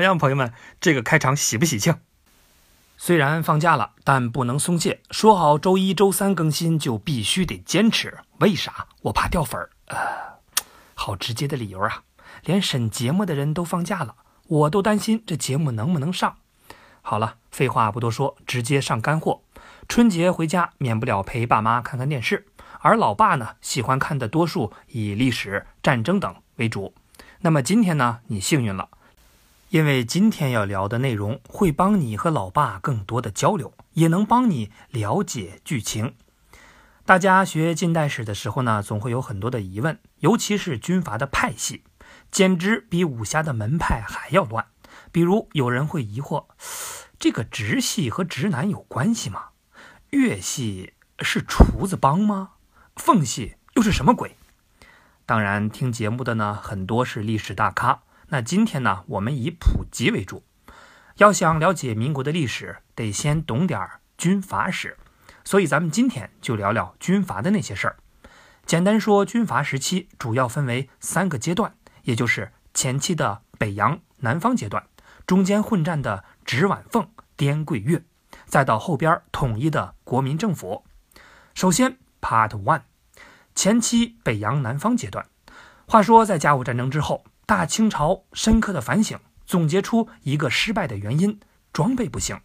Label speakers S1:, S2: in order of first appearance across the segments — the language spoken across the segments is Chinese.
S1: 怎么样，朋友们？这个开场喜不喜庆？虽然放假了，但不能松懈。说好周一周三更新，就必须得坚持。为啥？我怕掉粉儿。呃，好直接的理由啊！连审节目的人都放假了，我都担心这节目能不能上。好了，废话不多说，直接上干货。春节回家，免不了陪爸妈看看电视，而老爸呢，喜欢看的多数以历史、战争等为主。那么今天呢，你幸运了。因为今天要聊的内容会帮你和老爸更多的交流，也能帮你了解剧情。大家学近代史的时候呢，总会有很多的疑问，尤其是军阀的派系，简直比武侠的门派还要乱。比如有人会疑惑，这个直系和直男有关系吗？粤系是厨子帮吗？奉系又是什么鬼？当然，听节目的呢，很多是历史大咖。那今天呢，我们以普及为主。要想了解民国的历史，得先懂点儿军阀史，所以咱们今天就聊聊军阀的那些事儿。简单说，军阀时期主要分为三个阶段，也就是前期的北洋、南方阶段，中间混战的直皖奉、滇桂粤，再到后边统一的国民政府。首先，Part One，前期北洋、南方阶段。话说，在甲午战争之后。大清朝深刻的反省，总结出一个失败的原因：装备不行。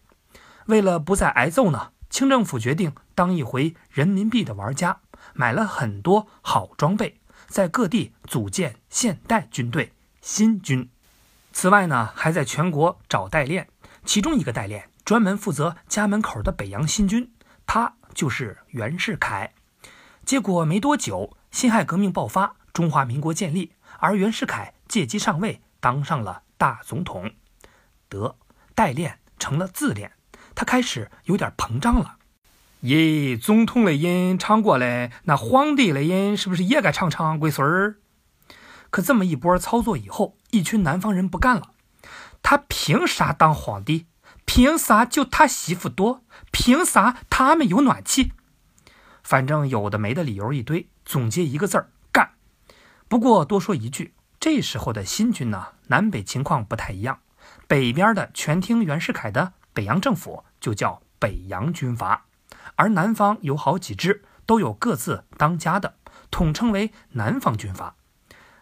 S1: 为了不再挨揍呢，清政府决定当一回人民币的玩家，买了很多好装备，在各地组建现代军队新军。此外呢，还在全国找代练，其中一个代练专门负责家门口的北洋新军，他就是袁世凯。结果没多久，辛亥革命爆发，中华民国建立，而袁世凯。借机上位，当上了大总统，得代练成了自恋，他开始有点膨胀了。咦，总统的音唱过了，那皇帝的音是不是也该唱唱龟孙儿？可这么一波操作以后，一群南方人不干了。他凭啥当皇帝？凭啥就他媳妇多？凭啥他们有暖气？反正有的没的理由一堆，总结一个字儿：干。不过多说一句。这时候的新军呢，南北情况不太一样。北边的全听袁世凯的北洋政府就叫北洋军阀，而南方有好几支，都有各自当家的，统称为南方军阀。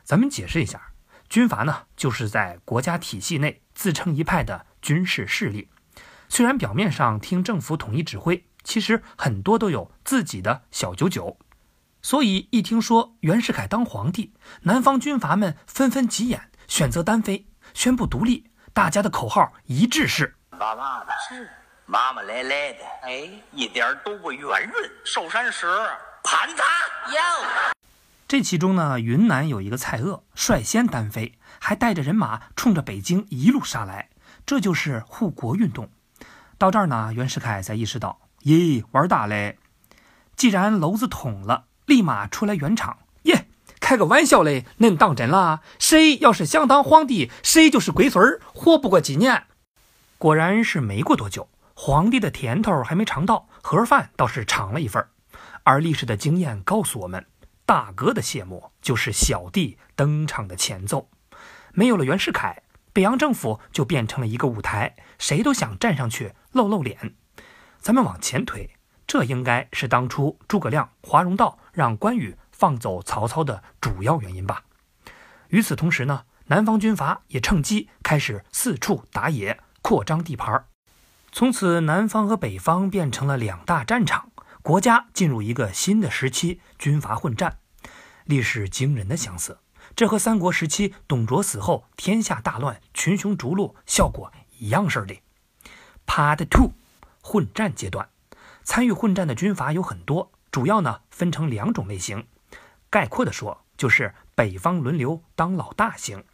S1: 咱们解释一下，军阀呢，就是在国家体系内自成一派的军事势力，虽然表面上听政府统一指挥，其实很多都有自己的小九九。所以一听说袁世凯当皇帝，南方军阀们纷纷急眼，选择单飞，宣布独立。大家的口号一致是：
S2: 爸爸的，
S3: 是
S2: 妈妈来来的，
S3: 哎，
S2: 一点都不圆润。
S3: 寿山石
S2: 盘他！
S3: 哟，
S1: 这其中呢，云南有一个蔡锷率先单飞，还带着人马冲着北京一路杀来，这就是护国运动。到这儿呢，袁世凯才意识到，咦，玩大嘞！既然篓子捅了。立马出来圆场耶！开个玩笑嘞，恁当真了？谁要是想当皇帝，谁就是龟孙儿，活不过几年。果然是没过多久，皇帝的甜头还没尝到，盒饭倒是尝了一份而历史的经验告诉我们，大哥的谢幕就是小弟登场的前奏。没有了袁世凯，北洋政府就变成了一个舞台，谁都想站上去露露脸。咱们往前推。这应该是当初诸葛亮、华容道让关羽放走曹操的主要原因吧。与此同时呢，南方军阀也趁机开始四处打野，扩张地盘。从此，南方和北方变成了两大战场，国家进入一个新的时期——军阀混战。历史惊人的相似，这和三国时期董卓死后天下大乱、群雄逐鹿效果一样似的。Part Two，混战阶段。参与混战的军阀有很多，主要呢分成两种类型。概括的说，就是北方轮流当老大型。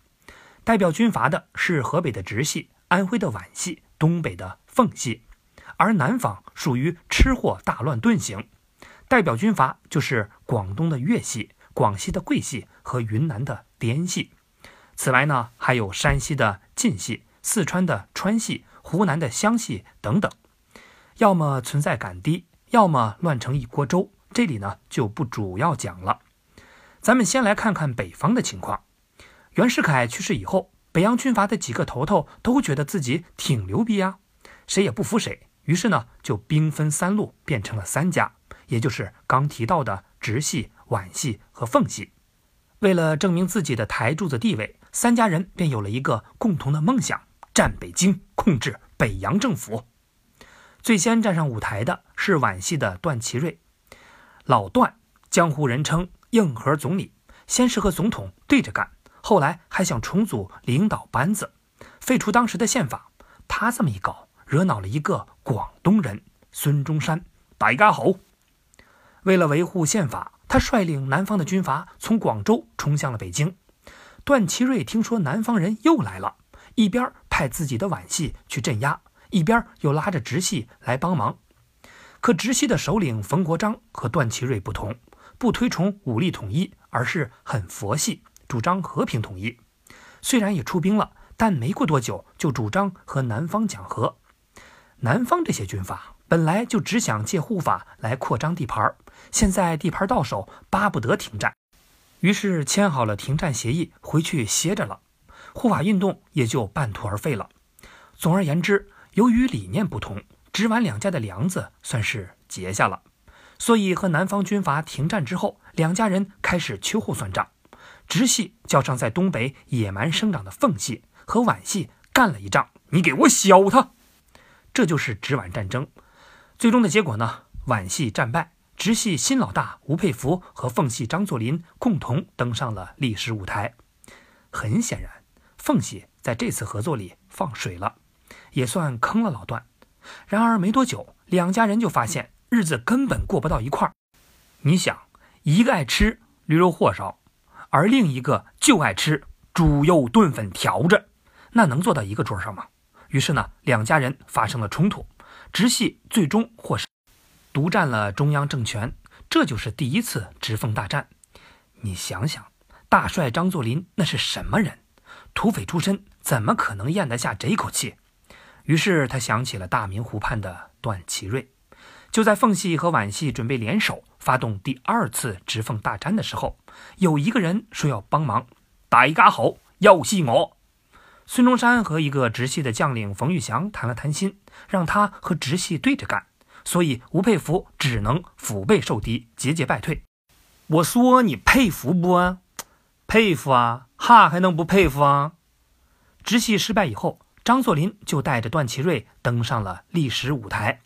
S1: 代表军阀的是河北的直系、安徽的皖系、东北的奉系，而南方属于吃货大乱炖型。代表军阀就是广东的粤系、广西的桂系和云南的滇系。此外呢，还有山西的晋系、四川的川系、湖南的湘系等等。要么存在感低，要么乱成一锅粥。这里呢就不主要讲了。咱们先来看看北方的情况。袁世凯去世以后，北洋军阀的几个头头都觉得自己挺牛逼啊，谁也不服谁。于是呢，就兵分三路，变成了三家，也就是刚提到的直系、皖系和奉系。为了证明自己的台柱子地位，三家人便有了一个共同的梦想：占北京，控制北洋政府。最先站上舞台的是皖系的段祺瑞，老段，江湖人称硬核总理。先是和总统对着干，后来还想重组领导班子，废除当时的宪法。他这么一搞，惹恼了一个广东人孙中山。大家好，为了维护宪法，他率领南方的军阀从广州冲向了北京。段祺瑞听说南方人又来了，一边派自己的皖系去镇压，一边又拉着直系来帮忙。可直系的首领冯国璋和段祺瑞不同。不推崇武力统一，而是很佛系，主张和平统一。虽然也出兵了，但没过多久就主张和南方讲和。南方这些军阀本来就只想借护法来扩张地盘，现在地盘到手，巴不得停战，于是签好了停战协议，回去歇着了。护法运动也就半途而废了。总而言之，由于理念不同，直皖两家的梁子算是结下了。所以，和南方军阀停战之后，两家人开始秋后算账。直系叫上在东北野蛮生长的奉系，和皖系干了一仗。你给我削他！这就是直皖战争。最终的结果呢？皖系战败，直系新老大吴佩孚和奉系张作霖共同登上了历史舞台。很显然，奉系在这次合作里放水了，也算坑了老段。然而没多久，两家人就发现。日子根本过不到一块儿，你想，一个爱吃驴肉火烧，而另一个就爱吃猪肉炖粉条子，那能坐到一个桌上吗？于是呢，两家人发生了冲突，直系最终获胜，独占了中央政权，这就是第一次直奉大战。你想想，大帅张作霖那是什么人？土匪出身，怎么可能咽得下这口气？于是他想起了大明湖畔的段祺瑞。就在奉系和皖系准备联手发动第二次直奉大战的时候，有一个人说要帮忙。大家好，要系我。孙中山和一个直系的将领冯玉祥谈了谈心，让他和直系对着干。所以吴佩孚只能腹背受敌，节节败退。我说你佩服不？佩服啊，哈还能不佩服啊？直系失败以后，张作霖就带着段祺瑞登上了历史舞台。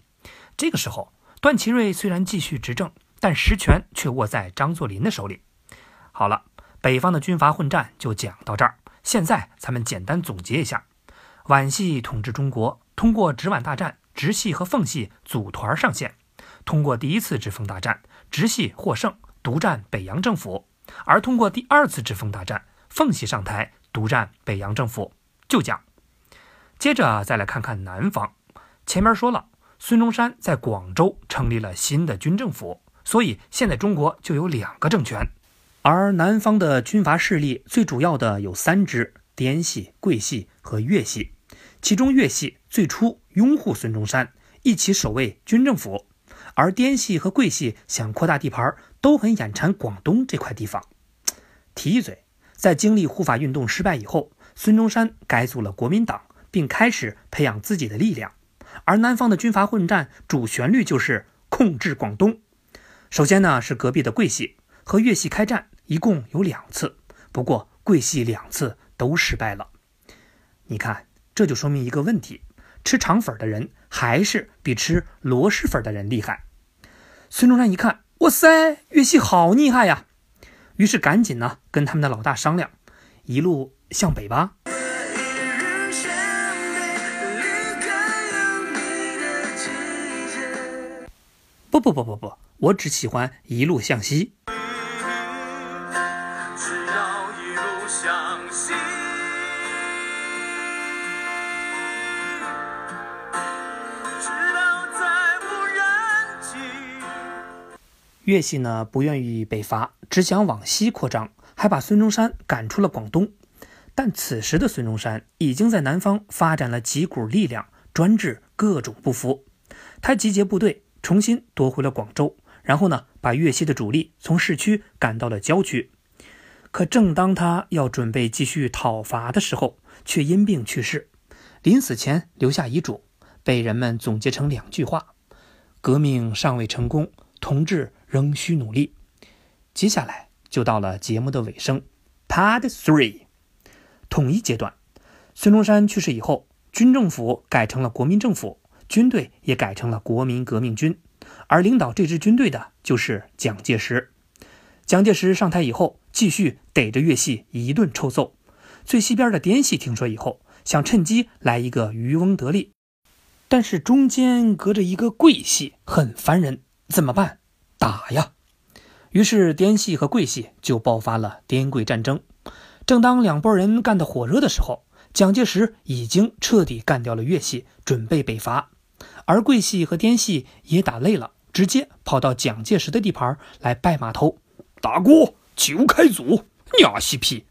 S1: 这个时候。段祺瑞虽然继续执政，但实权却握在张作霖的手里。好了，北方的军阀混战就讲到这儿。现在咱们简单总结一下：皖系统治中国，通过直皖大战，直系和奉系组团上线；通过第一次直奉大战，直系获胜，独占北洋政府；而通过第二次直奉大战，奉系上台，独占北洋政府。就讲，接着再来看看南方。前面说了。孙中山在广州成立了新的军政府，所以现在中国就有两个政权。而南方的军阀势力最主要的有三支：滇系、桂系和粤系。其中粤系最初拥护孙中山，一起守卫军政府；而滇系和桂系想扩大地盘，都很眼馋广东这块地方。提一嘴，在经历护法运动失败以后，孙中山改组了国民党，并开始培养自己的力量。而南方的军阀混战主旋律就是控制广东。首先呢是隔壁的桂系和粤系开战，一共有两次，不过桂系两次都失败了。你看，这就说明一个问题：吃肠粉的人还是比吃螺蛳粉的人厉害。孙中山一看，哇塞，粤系好厉害呀！于是赶紧呢跟他们的老大商量，一路向北吧。不不不不不，我只喜欢一路向西。只
S2: 要一路向西，直到再无人迹
S1: 粤系呢不愿意北伐，只想往西扩张，还把孙中山赶出了广东。但此时的孙中山已经在南方发展了几股力量，专治各种不服。他集结部队。重新夺回了广州，然后呢，把粤西的主力从市区赶到了郊区。可正当他要准备继续讨伐的时候，却因病去世，临死前留下遗嘱，被人们总结成两句话：“革命尚未成功，同志仍需努力。”接下来就到了节目的尾声，Part Three，统一阶段。孙中山去世以后，军政府改成了国民政府，军队也改成了国民革命军，而领导这支军队的就是蒋介石。蒋介石上台以后，继续逮着粤系一顿臭揍。最西边的滇系听说以后，想趁机来一个渔翁得利，但是中间隔着一个桂系，很烦人，怎么办？打呀！于是滇系和桂系就爆发了滇桂战争。正当两拨人干得火热的时候，蒋介石已经彻底干掉了粤系，准备北伐，而桂系和滇系也打累了，直接跑到蒋介石的地盘来拜码头。大哥，求开祖，娘西皮！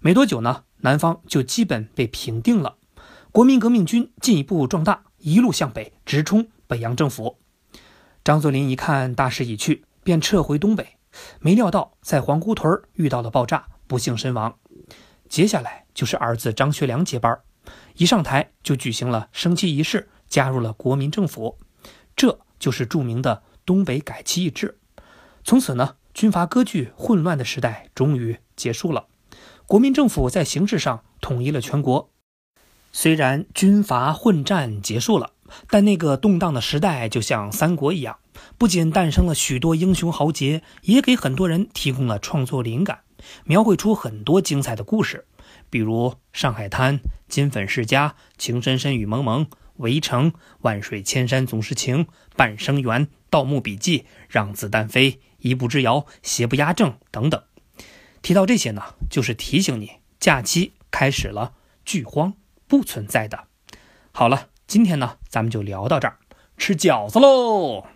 S1: 没多久呢，南方就基本被平定了。国民革命军进一步壮大，一路向北，直冲北洋政府。张作霖一看大势已去，便撤回东北。没料到在皇姑屯遇到了爆炸，不幸身亡。接下来就是儿子张学良接班，一上台就举行了升旗仪式，加入了国民政府。这就是著名的东北改旗易帜。从此呢。军阀割据混乱的时代终于结束了，国民政府在形式上统一了全国。虽然军阀混战结束了，但那个动荡的时代就像三国一样，不仅诞生了许多英雄豪杰，也给很多人提供了创作灵感，描绘出很多精彩的故事，比如《上海滩》《金粉世家》《情深深雨蒙蒙》《围城》《万水千山总是情》《半生缘》《盗墓笔记》《让子弹飞》。一步之遥，邪不压正等等。提到这些呢，就是提醒你，假期开始了，剧荒不存在的。好了，今天呢，咱们就聊到这儿，吃饺子喽。